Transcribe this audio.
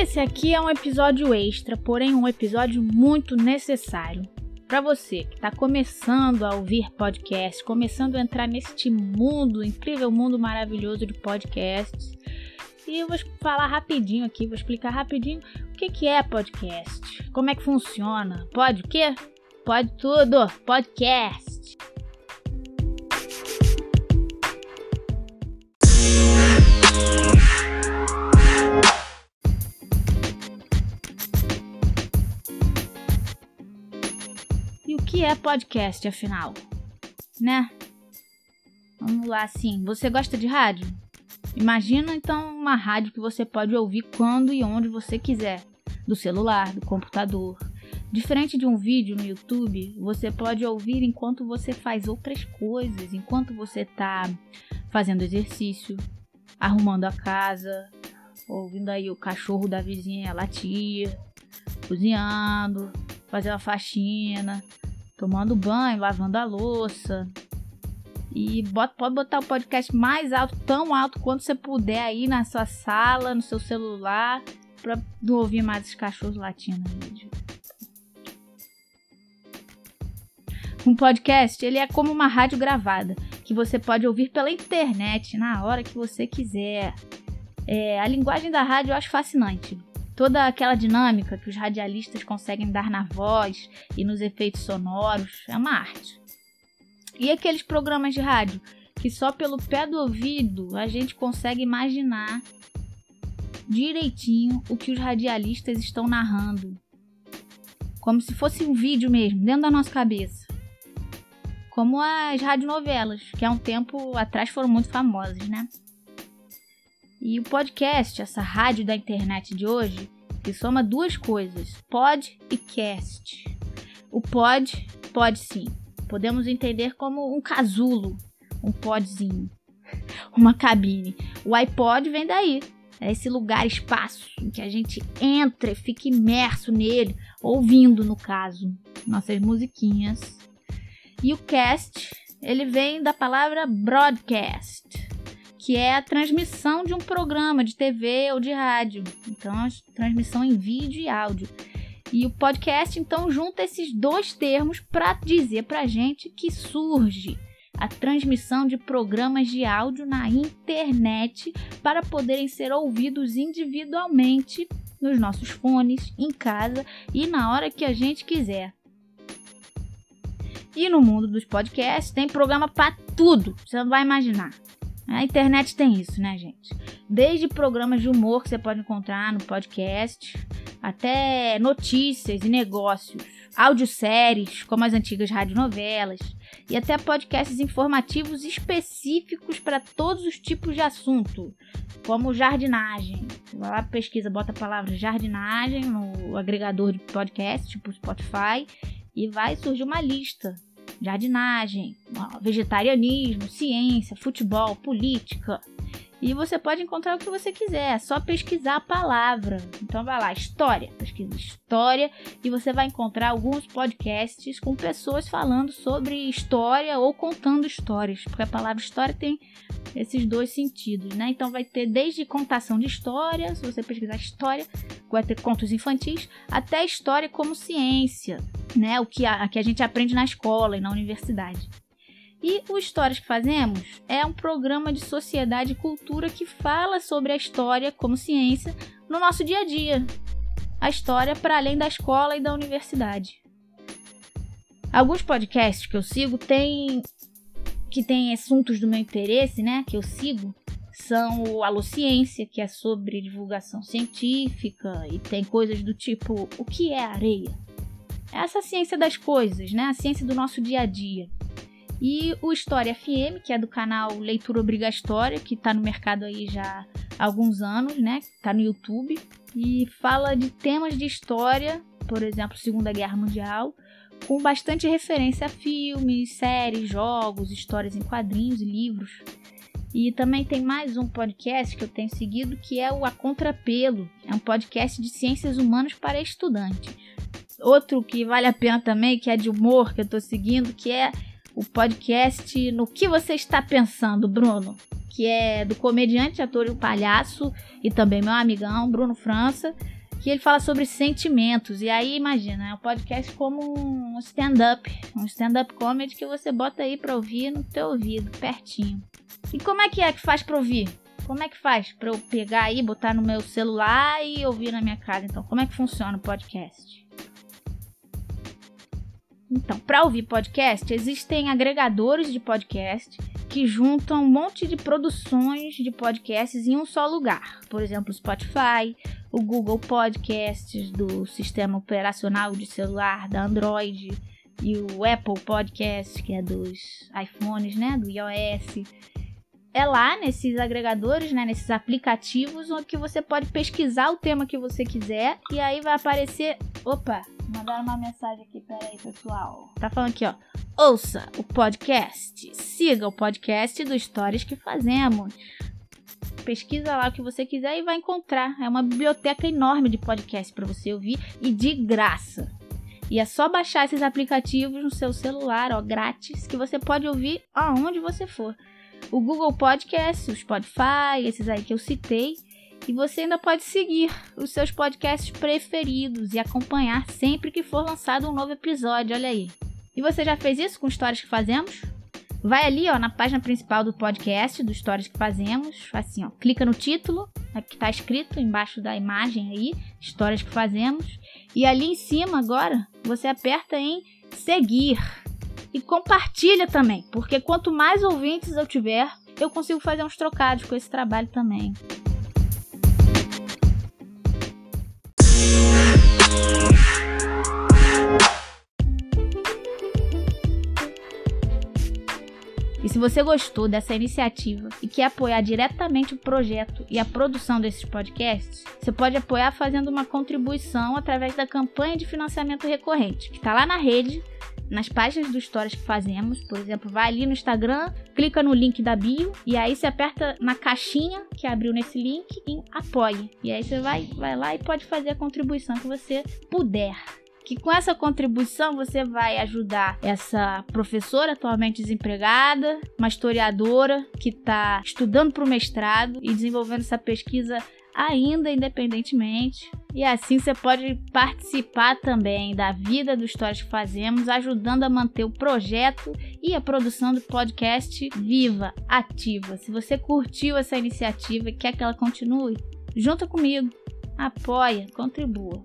Esse aqui é um episódio extra, porém um episódio muito necessário. Para você que está começando a ouvir podcast, começando a entrar neste mundo, incrível mundo maravilhoso de podcasts. E eu vou falar rapidinho aqui, vou explicar rapidinho o que, que é podcast, como é que funciona. Pode o quê? Pode tudo, podcast. Podcast, afinal? Né? Vamos lá, assim. Você gosta de rádio? Imagina então uma rádio que você pode ouvir quando e onde você quiser, do celular, do computador. Diferente de um vídeo no YouTube, você pode ouvir enquanto você faz outras coisas, enquanto você está fazendo exercício, arrumando a casa, ouvindo aí o cachorro da vizinha latir, cozinhando, fazendo a faxina, tomando banho, lavando a louça. E bota, pode botar o podcast mais alto, tão alto quanto você puder aí na sua sala, no seu celular, para não ouvir mais os cachorros latindo. Um podcast, ele é como uma rádio gravada, que você pode ouvir pela internet na hora que você quiser. É, a linguagem da rádio eu acho fascinante toda aquela dinâmica que os radialistas conseguem dar na voz e nos efeitos sonoros é uma arte. E aqueles programas de rádio que só pelo pé do ouvido a gente consegue imaginar direitinho o que os radialistas estão narrando, como se fosse um vídeo mesmo, dentro da nossa cabeça. Como as radionovelas, que há um tempo atrás foram muito famosas, né? E o podcast, essa rádio da internet de hoje, que soma duas coisas, pod e cast. O pod, pode sim. Podemos entender como um casulo, um podzinho, uma cabine. O iPod vem daí. É esse lugar, espaço, em que a gente entra e fica imerso nele, ouvindo, no caso, nossas musiquinhas. E o cast, ele vem da palavra broadcast, que é a transmissão de um programa de TV ou de rádio. Então, a transmissão em vídeo e áudio. E o podcast então junta esses dois termos para dizer para gente que surge a transmissão de programas de áudio na internet para poderem ser ouvidos individualmente nos nossos fones, em casa e na hora que a gente quiser. E no mundo dos podcasts tem programa para tudo, você não vai imaginar. A internet tem isso, né, gente? Desde programas de humor que você pode encontrar no podcast, até notícias e negócios, audioséries, como as antigas radionovelas, e até podcasts informativos específicos para todos os tipos de assunto, como jardinagem. Vai lá, pesquisa, bota a palavra jardinagem no agregador de podcast, tipo Spotify, e vai surgir uma lista jardinagem, vegetarianismo, ciência, futebol, política. E você pode encontrar o que você quiser, é só pesquisar a palavra. Então vai lá, história, pesquisa história e você vai encontrar alguns podcasts com pessoas falando sobre história ou contando histórias, porque a palavra história tem esses dois sentidos, né? Então vai ter desde contação de história, se você pesquisar história, vai ter contos infantis, até história como ciência, né? O que a, que a gente aprende na escola e na universidade. E o Histórias que Fazemos é um programa de sociedade e cultura que fala sobre a história como ciência no nosso dia a dia. A história para além da escola e da universidade. Alguns podcasts que eu sigo têm que tem assuntos do meu interesse, né, que eu sigo, são o Alociência, que é sobre divulgação científica e tem coisas do tipo o que é areia? Essa ciência das coisas, né, a ciência do nosso dia a dia. E o História FM, que é do canal Leitura Obrigatória, que está no mercado aí já há alguns anos, né? Está no YouTube. E fala de temas de história, por exemplo, Segunda Guerra Mundial, com bastante referência a filmes, séries, jogos, histórias em quadrinhos e livros. E também tem mais um podcast que eu tenho seguido que é o A Contrapelo. É um podcast de ciências humanas para estudantes. Outro que vale a pena também, que é de humor que eu estou seguindo, que é o podcast No que você está pensando, Bruno? que é do comediante, ator e palhaço, e também meu amigão, Bruno França, que ele fala sobre sentimentos. E aí, imagina, é um podcast como um stand-up, um stand-up comedy que você bota aí pra ouvir no teu ouvido, pertinho. E como é que é que faz pra ouvir? Como é que faz para eu pegar aí, botar no meu celular e ouvir na minha casa? Então, como é que funciona o podcast? Então, para ouvir podcast, existem agregadores de podcast que juntam um monte de produções de podcasts em um só lugar. Por exemplo, o Spotify, o Google Podcasts do sistema operacional de celular da Android e o Apple Podcast, que é dos iPhones, né, do iOS é lá nesses agregadores, né, nesses aplicativos, onde você pode pesquisar o tema que você quiser e aí vai aparecer. Opa, mandaram uma mensagem aqui, peraí, pessoal. Tá falando aqui, ó. Ouça o podcast, siga o podcast do Stories que fazemos. Pesquisa lá o que você quiser e vai encontrar. É uma biblioteca enorme de podcast para você ouvir e de graça. E é só baixar esses aplicativos no seu celular, ó, grátis, que você pode ouvir aonde você for o Google Podcast, o Spotify, esses aí que eu citei. E você ainda pode seguir os seus podcasts preferidos e acompanhar sempre que for lançado um novo episódio, olha aí. E você já fez isso com histórias que fazemos? Vai ali, ó, na página principal do podcast, do Histórias que Fazemos, assim, ó, clica no título, né, que tá escrito embaixo da imagem aí, Histórias que Fazemos, e ali em cima agora, você aperta em seguir e compartilha também, porque quanto mais ouvintes eu tiver, eu consigo fazer uns trocados com esse trabalho também. E se você gostou dessa iniciativa e quer apoiar diretamente o projeto e a produção desses podcasts, você pode apoiar fazendo uma contribuição através da campanha de financiamento recorrente, que está lá na rede nas páginas do Stories que fazemos. Por exemplo, vai ali no Instagram, clica no link da bio e aí você aperta na caixinha que abriu nesse link e apoie. E aí você vai, vai lá e pode fazer a contribuição que você puder que com essa contribuição você vai ajudar essa professora atualmente desempregada, uma historiadora que está estudando para o mestrado e desenvolvendo essa pesquisa ainda independentemente. E assim você pode participar também da vida do Histórias que Fazemos, ajudando a manter o projeto e a produção do podcast viva, ativa. Se você curtiu essa iniciativa e quer que ela continue, junta comigo, apoia, contribua.